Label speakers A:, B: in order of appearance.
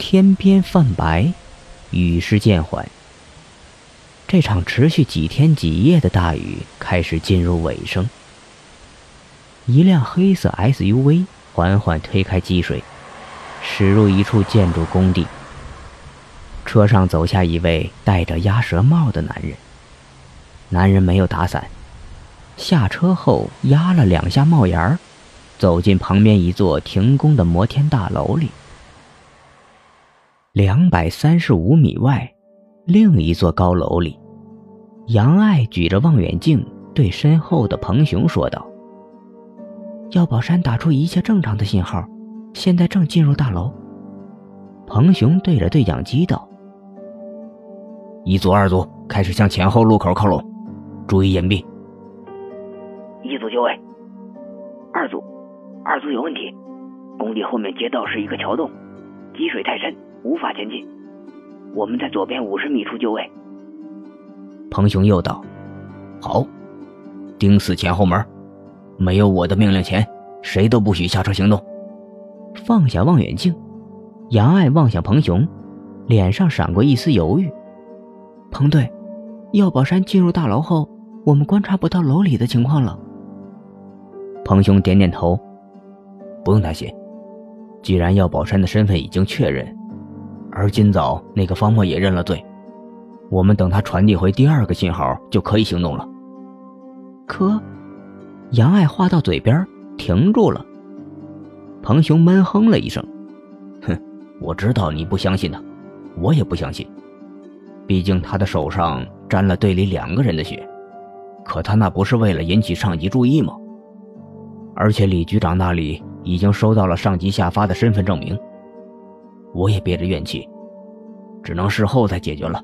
A: 天边泛白，雨势渐缓。这场持续几天几夜的大雨开始进入尾声。一辆黑色 SUV 缓缓推开积水，驶入一处建筑工地。车上走下一位戴着鸭舌帽的男人。男人没有打伞，下车后压了两下帽檐儿，走进旁边一座停工的摩天大楼里。两百三十五米外，另一座高楼里，杨爱举着望远镜对身后的彭雄说道：“药宝山打出一切正常的信号，现在正进入大楼。”彭雄对着对讲机道：“
B: 一组、二组开始向前后路口靠拢，注意隐蔽。
C: 一组就位，二组，二组有问题，工地后面街道是一个桥洞，积水太深。”无法前进，我们在左边五十米处就位。
B: 彭雄又道：“好，盯死前后门，没有我的命令前，谁都不许下车行动。”
A: 放下望远镜，杨爱望向彭雄，脸上闪过一丝犹豫。彭队，药宝山进入大楼后，我们观察不到楼里的情况了。
B: 彭雄点点头：“不用担心，既然药宝山的身份已经确认。”而今早那个方墨也认了罪，我们等他传递回第二个信号就可以行动了。
A: 可，杨爱话到嘴边停住了。
B: 彭雄闷哼了一声：“哼，我知道你不相信他，我也不相信。毕竟他的手上沾了队里两个人的血，可他那不是为了引起上级注意吗？而且李局长那里已经收到了上级下发的身份证明。”我也憋着怨气，只能事后再解决了。